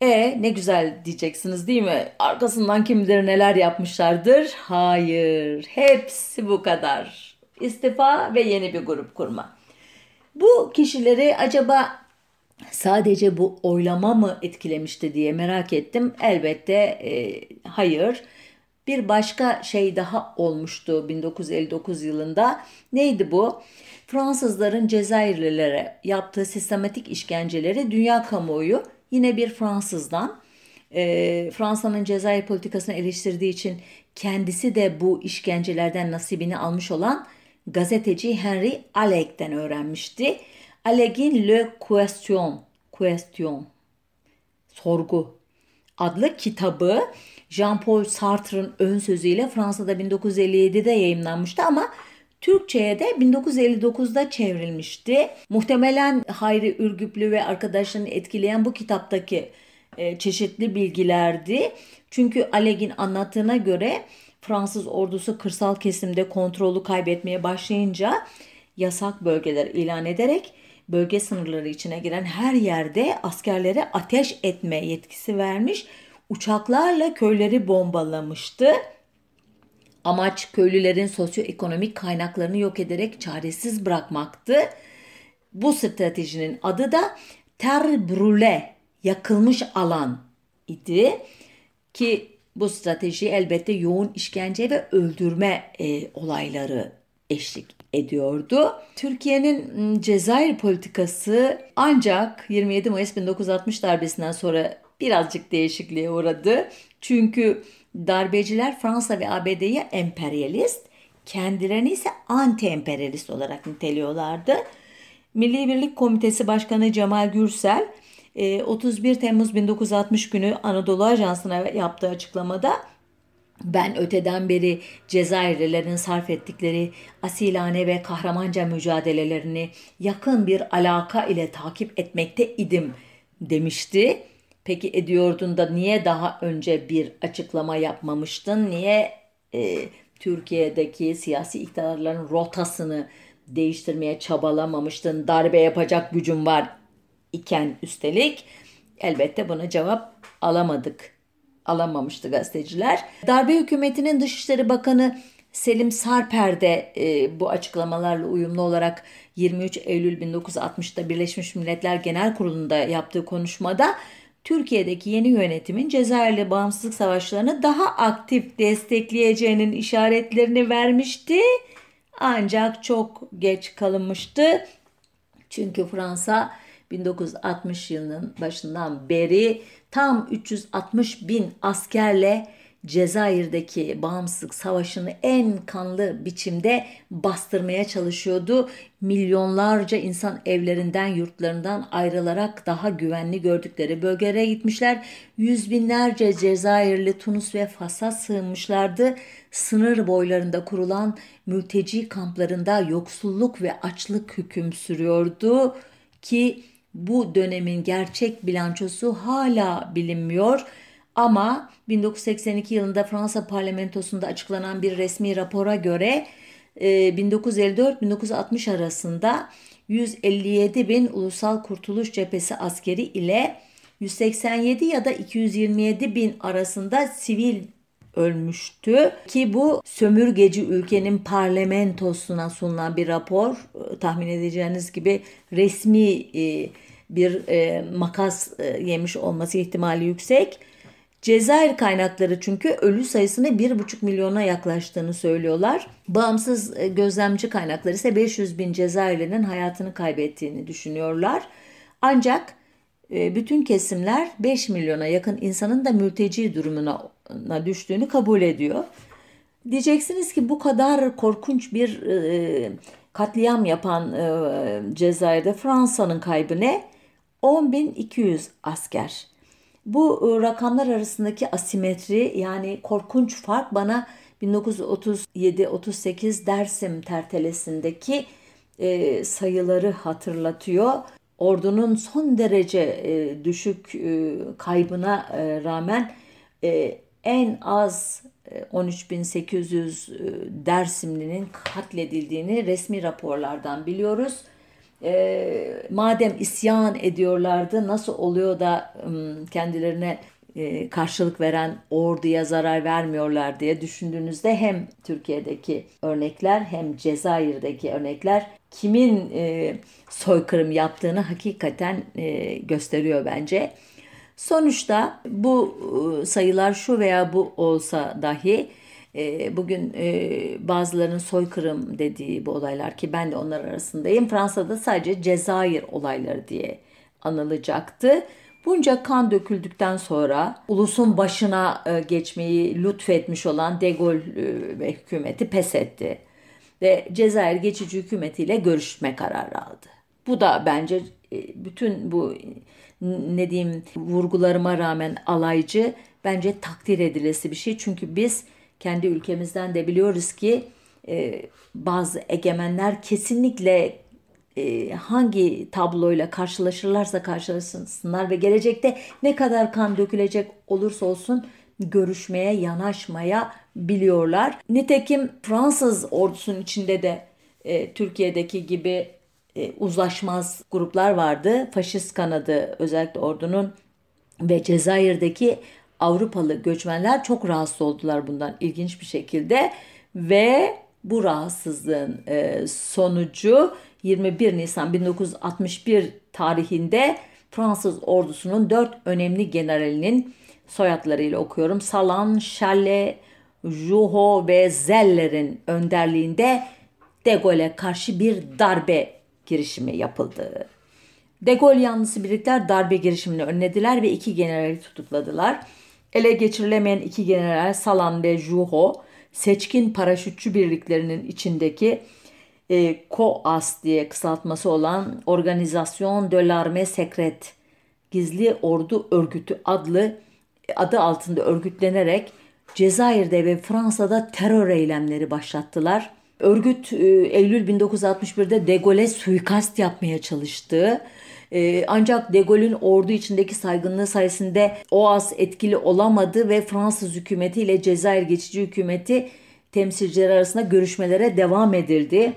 S1: E ne güzel diyeceksiniz değil mi? Arkasından kim bilir neler yapmışlardır? Hayır. Hepsi bu kadar. İstifa ve yeni bir grup kurma. Bu kişileri acaba sadece bu oylama mı etkilemişti diye merak ettim. Elbette e, hayır. Bir başka şey daha olmuştu 1959 yılında. Neydi bu? Fransızların Cezayirlilere yaptığı sistematik işkenceleri dünya kamuoyu yine bir Fransızdan e, Fransa'nın Cezayir politikasını eleştirdiği için kendisi de bu işkencelerden nasibini almış olan gazeteci Henry Alleg'den öğrenmişti. Alleg'in Le Question, Question, Sorgu adlı kitabı Jean-Paul Sartre'ın ön sözüyle Fransa'da 1957'de yayınlanmıştı ama Türkçe'ye de 1959'da çevrilmişti. Muhtemelen Hayri Ürgüplü ve arkadaşlarını etkileyen bu kitaptaki e, çeşitli bilgilerdi. Çünkü Alleg'in anlattığına göre Fransız ordusu kırsal kesimde kontrolü kaybetmeye başlayınca yasak bölgeler ilan ederek bölge sınırları içine giren her yerde askerlere ateş etme yetkisi vermiş. Uçaklarla köyleri bombalamıştı. Amaç köylülerin sosyoekonomik kaynaklarını yok ederek çaresiz bırakmaktı. Bu stratejinin adı da terre brûlée, yakılmış alan idi ki bu strateji elbette yoğun işkence ve öldürme e, olayları eşlik ediyordu. Türkiye'nin Cezayir politikası ancak 27 Mayıs 1960 darbesinden sonra birazcık değişikliğe uğradı. Çünkü darbeciler Fransa ve ABD'yi emperyalist, kendilerini ise anti-emperyalist olarak niteliyorlardı. Milli Birlik Komitesi Başkanı Cemal Gürsel 31 e, Temmuz 1960 günü Anadolu Ajansı'na yaptığı açıklamada ben öteden beri Cezayirlilerin sarf ettikleri asilane ve kahramanca mücadelelerini yakın bir alaka ile takip etmekte idim demişti. Peki ediyordun da niye daha önce bir açıklama yapmamıştın? Niye e, Türkiye'deki siyasi iktidarların rotasını değiştirmeye çabalamamıştın? Darbe yapacak gücün var iken üstelik elbette buna cevap alamadık. Alamamıştı gazeteciler. Darbe hükümetinin Dışişleri Bakanı Selim Sarper de e, bu açıklamalarla uyumlu olarak 23 Eylül 1960'da Birleşmiş Milletler Genel Kurulu'nda yaptığı konuşmada Türkiye'deki yeni yönetimin Cezayirli bağımsızlık savaşlarını daha aktif destekleyeceğinin işaretlerini vermişti. Ancak çok geç kalınmıştı. Çünkü Fransa 1960 yılının başından beri tam 360 bin askerle Cezayir'deki bağımsızlık savaşını en kanlı biçimde bastırmaya çalışıyordu. Milyonlarca insan evlerinden, yurtlarından ayrılarak daha güvenli gördükleri bölgelere gitmişler. Yüz binlerce Cezayirli Tunus ve Fas'a sığınmışlardı. Sınır boylarında kurulan mülteci kamplarında yoksulluk ve açlık hüküm sürüyordu ki bu dönemin gerçek bilançosu hala bilinmiyor. Ama 1982 yılında Fransa parlamentosunda açıklanan bir resmi rapora göre 1954-1960 e, arasında 157 bin Ulusal Kurtuluş Cephesi askeri ile 187 ya da 227 bin arasında sivil ölmüştü ki bu sömürgeci ülkenin parlamentosuna sunulan bir rapor e, tahmin edeceğiniz gibi resmi e, bir makas yemiş olması ihtimali yüksek. Cezayir kaynakları çünkü ölü sayısını 1,5 milyona yaklaştığını söylüyorlar. Bağımsız e, gözlemci kaynakları ise 500 bin Cezayirli'nin hayatını kaybettiğini düşünüyorlar. Ancak e, bütün kesimler 5 milyona yakın insanın da mülteci durumuna düştüğünü kabul ediyor. Diyeceksiniz ki bu kadar korkunç bir e, katliam yapan Cezayir'de Fransa'nın kaybı ne? 10.200 asker. Bu e, rakamlar arasındaki asimetri yani korkunç fark bana 1937-38 Dersim tertelesindeki sayıları hatırlatıyor. Ordunun son derece düşük e, kaybına rağmen en az 13.800 e, Dersimlinin katledildiğini resmi raporlardan biliyoruz e, madem isyan ediyorlardı nasıl oluyor da kendilerine e, karşılık veren orduya zarar vermiyorlar diye düşündüğünüzde hem Türkiye'deki örnekler hem Cezayir'deki örnekler kimin e, soykırım yaptığını hakikaten e, gösteriyor bence. Sonuçta bu e, sayılar şu veya bu olsa dahi e, bugün e, bazılarının soykırım dediği bu olaylar ki ben de onlar arasındayım. Fransa'da sadece Cezayir olayları diye anılacaktı. Bunca kan döküldükten sonra ulusun başına e, geçmeyi lütfetmiş olan De Gaulle ve hükümeti pes etti. Ve Cezayir geçici hükümetiyle görüşme kararı aldı. Bu da bence bütün bu ne diyeyim vurgularıma rağmen alaycı bence takdir edilesi bir şey. Çünkü biz kendi ülkemizden de biliyoruz ki e, bazı egemenler kesinlikle e, hangi tabloyla karşılaşırlarsa karşılaşsınlar ve gelecekte ne kadar kan dökülecek olursa olsun görüşmeye yanaşmaya biliyorlar. Nitekim Fransız ordusunun içinde de e, Türkiye'deki gibi e, uzlaşmaz gruplar vardı. Faşist kanadı özellikle ordunun ve Cezayir'deki Avrupalı göçmenler çok rahatsız oldular bundan ilginç bir şekilde ve bu rahatsızlığın e, sonucu 21 Nisan 1961 tarihinde Fransız ordusunun dört önemli generalinin soyadlarıyla okuyorum. Salan, Chalet, Juho ve Zeller'in önderliğinde De Gaulle'e karşı bir darbe girişimi yapıldı. De Gaulle yanlısı birlikler darbe girişimini önlediler ve iki generali tutukladılar. Ele geçirilemeyen iki general Salan ve Juho seçkin paraşütçü birliklerinin içindeki e, COAS diye kısaltması olan Organisation de l'Armée Secrète Gizli Ordu Örgütü adlı adı altında örgütlenerek Cezayir'de ve Fransa'da terör eylemleri başlattılar. Örgüt e, Eylül 1961'de De Gaulle'e suikast yapmaya çalıştı. E, ancak De Gaulle'ün ordu içindeki saygınlığı sayesinde OAS etkili olamadı ve Fransız hükümeti ile Cezayir geçici hükümeti temsilcileri arasında görüşmelere devam edildi.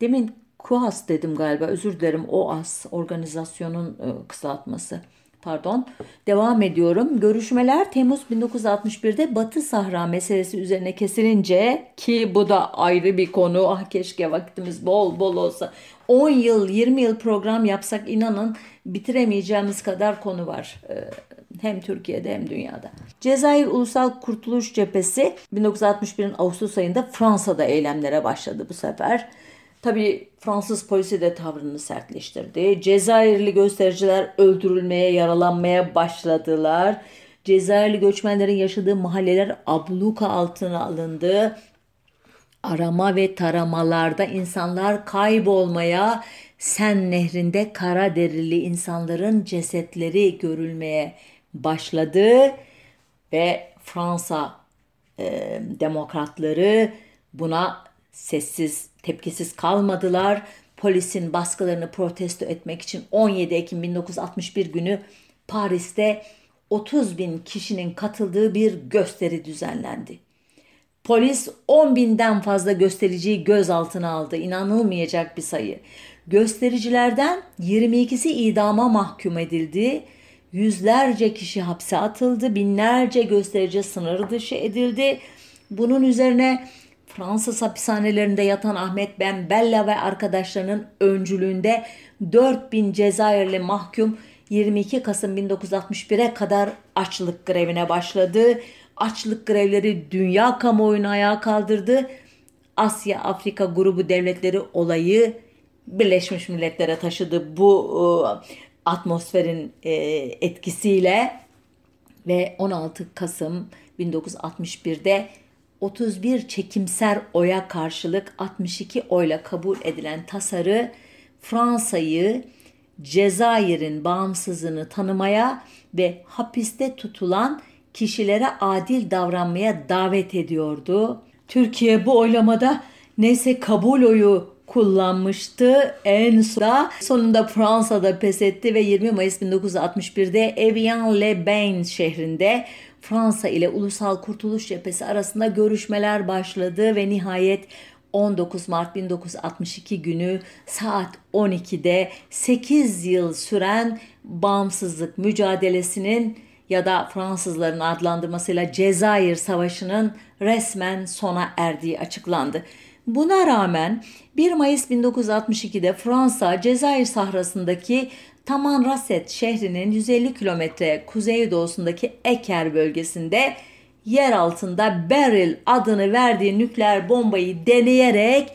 S1: Demin KUAS dedim galiba özür dilerim OAS organizasyonun e, kısaltması pardon devam ediyorum. Görüşmeler Temmuz 1961'de Batı Sahra meselesi üzerine kesilince ki bu da ayrı bir konu. Ah keşke vaktimiz bol bol olsa. 10 yıl 20 yıl program yapsak inanın bitiremeyeceğimiz kadar konu var. Ee, hem Türkiye'de hem dünyada. Cezayir Ulusal Kurtuluş Cephesi 1961'in Ağustos ayında Fransa'da eylemlere başladı bu sefer. Tabi Fransız polisi de tavrını sertleştirdi. Cezayirli göstericiler öldürülmeye, yaralanmaya başladılar. Cezayirli göçmenlerin yaşadığı mahalleler abluka altına alındı. Arama ve taramalarda insanlar kaybolmaya, Sen Nehri'nde kara derili insanların cesetleri görülmeye başladı ve Fransa e, demokratları buna sessiz, tepkisiz kalmadılar. Polisin baskılarını protesto etmek için 17 Ekim 1961 günü Paris'te 30 bin kişinin katıldığı bir gösteri düzenlendi. Polis 10 binden fazla göstericiyi gözaltına aldı. İnanılmayacak bir sayı. Göstericilerden 22'si idama mahkum edildi. Yüzlerce kişi hapse atıldı. Binlerce gösterici sınır dışı edildi. Bunun üzerine Fransız hapishanelerinde yatan Ahmet Ben Bella ve arkadaşlarının öncülüğünde 4000 Cezayirli mahkum 22 Kasım 1961'e kadar açlık grevine başladı. Açlık grevleri dünya kamuoyunu ayağa kaldırdı. Asya Afrika grubu devletleri olayı Birleşmiş Milletler'e taşıdı bu e, atmosferin e, etkisiyle ve 16 Kasım 1961'de 31 çekimser oya karşılık 62 oyla kabul edilen tasarı Fransa'yı Cezayir'in bağımsızlığını tanımaya ve hapiste tutulan kişilere adil davranmaya davet ediyordu. Türkiye bu oylamada neyse kabul oyu kullanmıştı. En sonunda, sonunda Fransa'da pes etti ve 20 Mayıs 1961'de Evian-le-Bain şehrinde Fransa ile Ulusal Kurtuluş Cephesi arasında görüşmeler başladı ve nihayet 19 Mart 1962 günü saat 12'de 8 yıl süren bağımsızlık mücadelesinin ya da Fransızların adlandırmasıyla Cezayir Savaşı'nın resmen sona erdiği açıklandı. Buna rağmen 1 Mayıs 1962'de Fransa Cezayir sahrasındaki Taman Raset şehrinin 150 kilometre kuzeydoğusundaki Eker bölgesinde yer altında Beryl adını verdiği nükleer bombayı deneyerek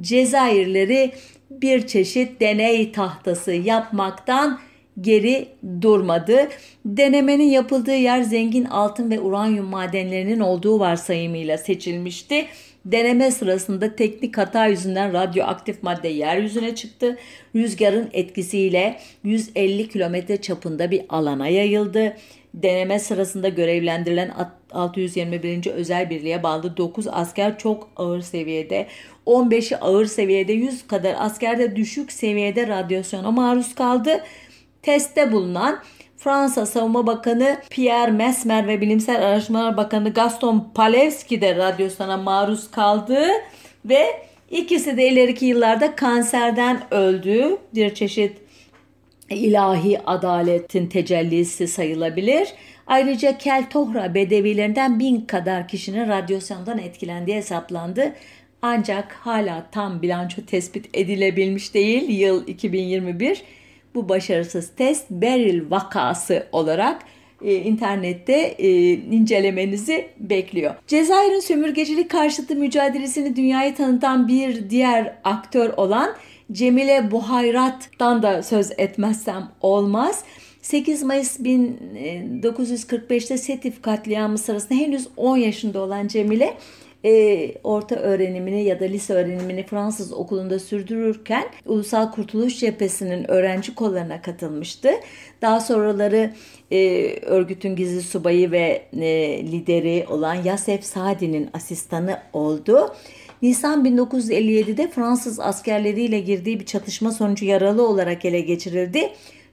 S1: Cezayirleri bir çeşit deney tahtası yapmaktan geri durmadı. Denemenin yapıldığı yer zengin altın ve uranyum madenlerinin olduğu varsayımıyla seçilmişti. Deneme sırasında teknik hata yüzünden radyoaktif madde yeryüzüne çıktı. Rüzgarın etkisiyle 150 kilometre çapında bir alana yayıldı. Deneme sırasında görevlendirilen 621. özel birliğe bağlı 9 asker çok ağır seviyede, 15'i ağır seviyede, 100 kadar asker de düşük seviyede radyasyona maruz kaldı. Testte bulunan Fransa Savunma Bakanı Pierre Mesmer ve Bilimsel Araştırmalar Bakanı Gaston Palevski de radyosuna maruz kaldı ve ikisi de ileriki yıllarda kanserden öldü. Bir çeşit ilahi adaletin tecellisi sayılabilir. Ayrıca Keltohra bedevilerinden bin kadar kişinin radyasyondan etkilendiği hesaplandı. Ancak hala tam bilanço tespit edilebilmiş değil. Yıl 2021 bu başarısız test Beryl vakası olarak e, internette e, incelemenizi bekliyor. Cezayir'in sömürgecilik karşıtı mücadelesini dünyaya tanıtan bir diğer aktör olan Cemile Buhayrat'tan da söz etmezsem olmaz. 8 Mayıs 1945'te Setif katliamı sırasında henüz 10 yaşında olan Cemile e, orta öğrenimini ya da lise öğrenimini Fransız okulunda sürdürürken Ulusal Kurtuluş Cephesi'nin öğrenci kollarına katılmıştı. Daha sonraları e, örgütün gizli subayı ve e, lideri olan Yasef Sadi'nin asistanı oldu. Nisan 1957'de Fransız askerleriyle girdiği bir çatışma sonucu yaralı olarak ele geçirildi.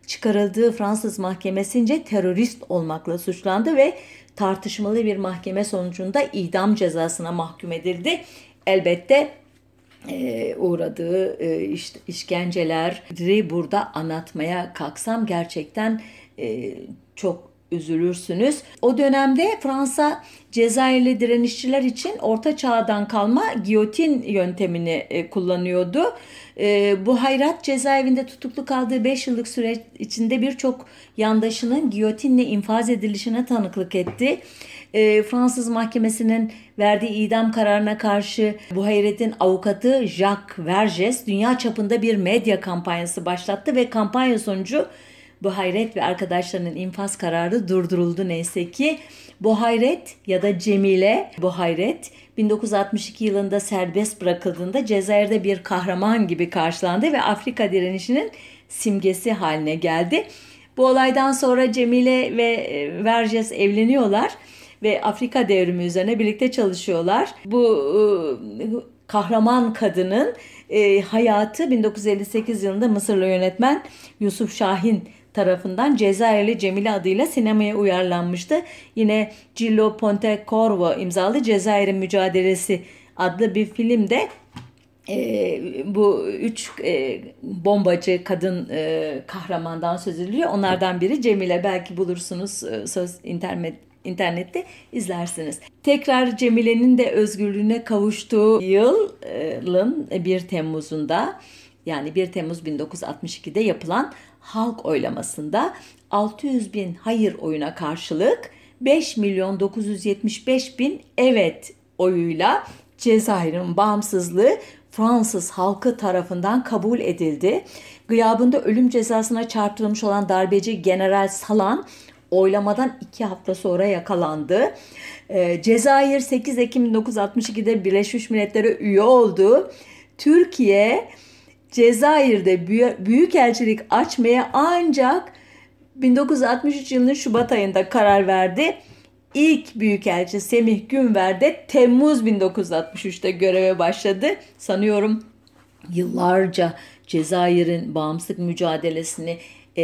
S1: Çıkarıldığı Fransız mahkemesince terörist olmakla suçlandı ve tartışmalı bir mahkeme sonucunda idam cezasına mahkum edildi. Elbette e, uğradığı e, işte, işkenceleri burada anlatmaya kalksam gerçekten e, çok üzülürsünüz. O dönemde Fransa Cezayirli direnişçiler için orta çağdan kalma giyotin yöntemini e, kullanıyordu. E, bu hayrat cezaevinde tutuklu kaldığı 5 yıllık süreç içinde birçok yandaşının giyotinle infaz edilişine tanıklık etti. E, Fransız mahkemesinin verdiği idam kararına karşı bu hayretin avukatı Jacques Verges dünya çapında bir medya kampanyası başlattı ve kampanya sonucu bu hayret ve arkadaşlarının infaz kararı durduruldu neyse ki. Bu hayret ya da Cemile bu hayret 1962 yılında serbest bırakıldığında Cezayir'de bir kahraman gibi karşılandı ve Afrika direnişinin simgesi haline geldi. Bu olaydan sonra Cemile ve e, Verges evleniyorlar ve Afrika devrimi üzerine birlikte çalışıyorlar. Bu e, kahraman kadının e, hayatı 1958 yılında Mısırlı yönetmen Yusuf Şahin tarafından Cezayirli Cemile adıyla sinemaya uyarlanmıştı. Yine Cillo Pontecorvo imzalı Cezayir'in Mücadelesi adlı bir filmde e, bu üç e, bombacı kadın e, kahramandan söz ediliyor. Onlardan biri Cemile. Belki bulursunuz e, söz internet internette izlersiniz. Tekrar Cemile'nin de özgürlüğüne kavuştuğu yılın 1 Temmuz'unda yani 1 Temmuz 1962'de yapılan halk oylamasında 600 bin hayır oyuna karşılık 5 milyon 975 bin evet oyuyla Cezayir'in bağımsızlığı Fransız halkı tarafından kabul edildi. Gıyabında ölüm cezasına çarptırılmış olan darbeci General Salan oylamadan iki hafta sonra yakalandı. Ee, Cezayir 8 Ekim 1962'de Birleşmiş Milletler'e üye oldu. Türkiye Cezayir'de büyük elçilik açmaya ancak 1963 yılının Şubat ayında karar verdi. İlk büyükelçi Semih Günver de Temmuz 1963'te göreve başladı. Sanıyorum yıllarca Cezayir'in bağımsızlık mücadelesini e,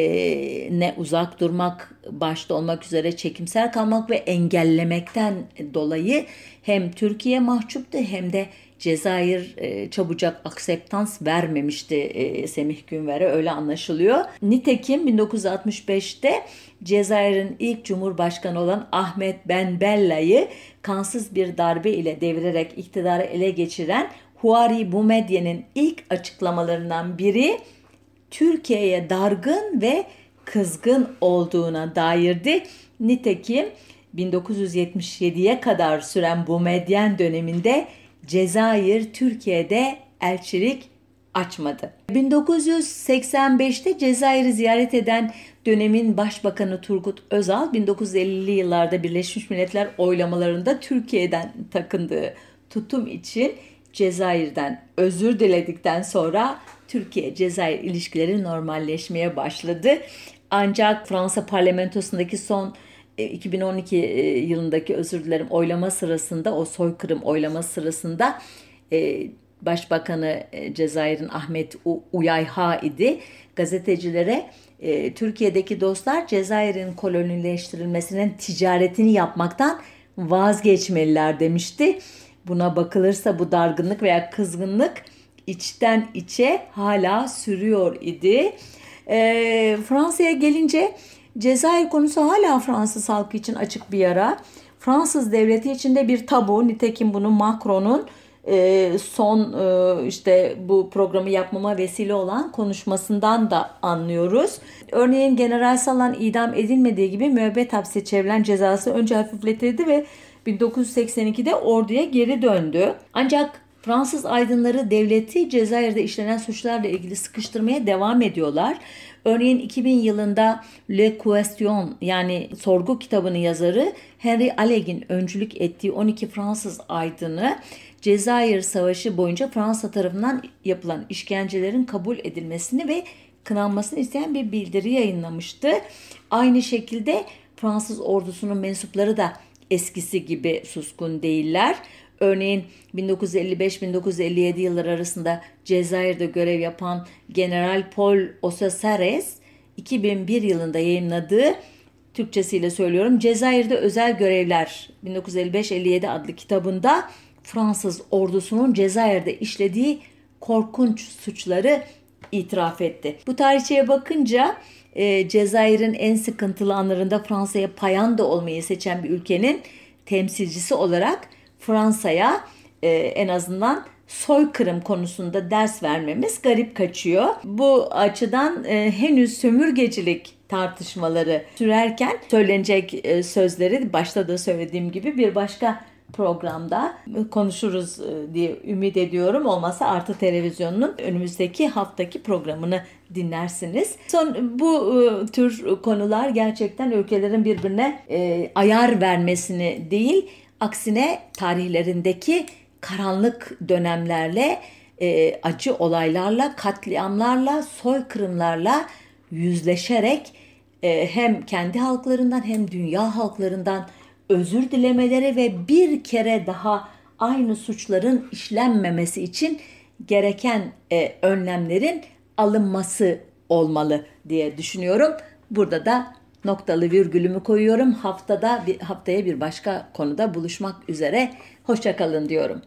S1: ne uzak durmak başta olmak üzere çekimsel kalmak ve engellemekten dolayı hem Türkiye mahcuptu hem de Cezayir e, çabucak akseptans vermemişti e, Semih Günver'e öyle anlaşılıyor. Nitekim 1965'te Cezayir'in ilk cumhurbaşkanı olan Ahmet Ben Bella'yı kansız bir darbe ile devirerek iktidarı ele geçiren Huari Boumedien'in ilk açıklamalarından biri Türkiye'ye dargın ve kızgın olduğuna dairdi. Nitekim 1977'ye kadar süren bu medyen döneminde Cezayir Türkiye'de elçilik açmadı. 1985'te Cezayir'i ziyaret eden dönemin Başbakanı Turgut Özal 1950'li yıllarda Birleşmiş Milletler oylamalarında Türkiye'den takındığı tutum için Cezayir'den özür diledikten sonra Türkiye-Cezayir ilişkileri normalleşmeye başladı. Ancak Fransa parlamentosundaki son 2012 e, e, yılındaki özür dilerim oylama sırasında o soykırım oylama sırasında e, Başbakanı Cezayir'in Ahmet Uyayha idi. Gazetecilere Türkiye'deki dostlar Cezayir'in kolonileştirilmesinin ticaretini yapmaktan vazgeçmeliler demişti. Buna bakılırsa bu dargınlık veya kızgınlık içten içe hala sürüyor idi. E, Fransa'ya gelince Cezayir konusu hala Fransız halkı için açık bir yara. Fransız devleti içinde bir tabu. Nitekim bunu Macron'un e, son e, işte bu programı yapmama vesile olan konuşmasından da anlıyoruz. Örneğin General Salan idam edilmediği gibi müebbet hapse çevrilen cezası önce hafifletildi ve 1982'de orduya geri döndü. Ancak Fransız aydınları devleti Cezayir'de işlenen suçlarla ilgili sıkıştırmaya devam ediyorlar. Örneğin 2000 yılında Le Question yani sorgu kitabının yazarı Henry Alleg'in öncülük ettiği 12 Fransız aydını Cezayir Savaşı boyunca Fransa tarafından yapılan işkencelerin kabul edilmesini ve kınanmasını isteyen bir bildiri yayınlamıştı. Aynı şekilde Fransız ordusunun mensupları da eskisi gibi suskun değiller. Örneğin 1955-1957 yılları arasında Cezayir'de görev yapan General Paul Osasares 2001 yılında yayınladığı Türkçesiyle söylüyorum Cezayir'de Özel Görevler 1955-57 adlı kitabında Fransız ordusunun Cezayir'de işlediği korkunç suçları itiraf etti. Bu tarihçeye bakınca e, Cezayir'in en sıkıntılı anlarında Fransa'ya payanda olmayı seçen bir ülkenin temsilcisi olarak Fransa'ya e, en azından soykırım konusunda ders vermemiz garip kaçıyor. Bu açıdan e, henüz sömürgecilik tartışmaları sürerken söylenecek e, sözleri başta da söylediğim gibi bir başka programda konuşuruz e, diye ümit ediyorum. Olmasa Artı Televizyonu'nun önümüzdeki haftaki programını dinlersiniz. Son bu e, tür konular gerçekten ülkelerin birbirine e, ayar vermesini değil, aksine tarihlerindeki karanlık dönemlerle, acı olaylarla, katliamlarla, soykırımlarla yüzleşerek hem kendi halklarından hem dünya halklarından özür dilemeleri ve bir kere daha aynı suçların işlenmemesi için gereken e, önlemlerin alınması olmalı diye düşünüyorum. Burada da noktalı virgülümü koyuyorum. Haftada bir haftaya bir başka konuda buluşmak üzere. Hoşçakalın diyorum.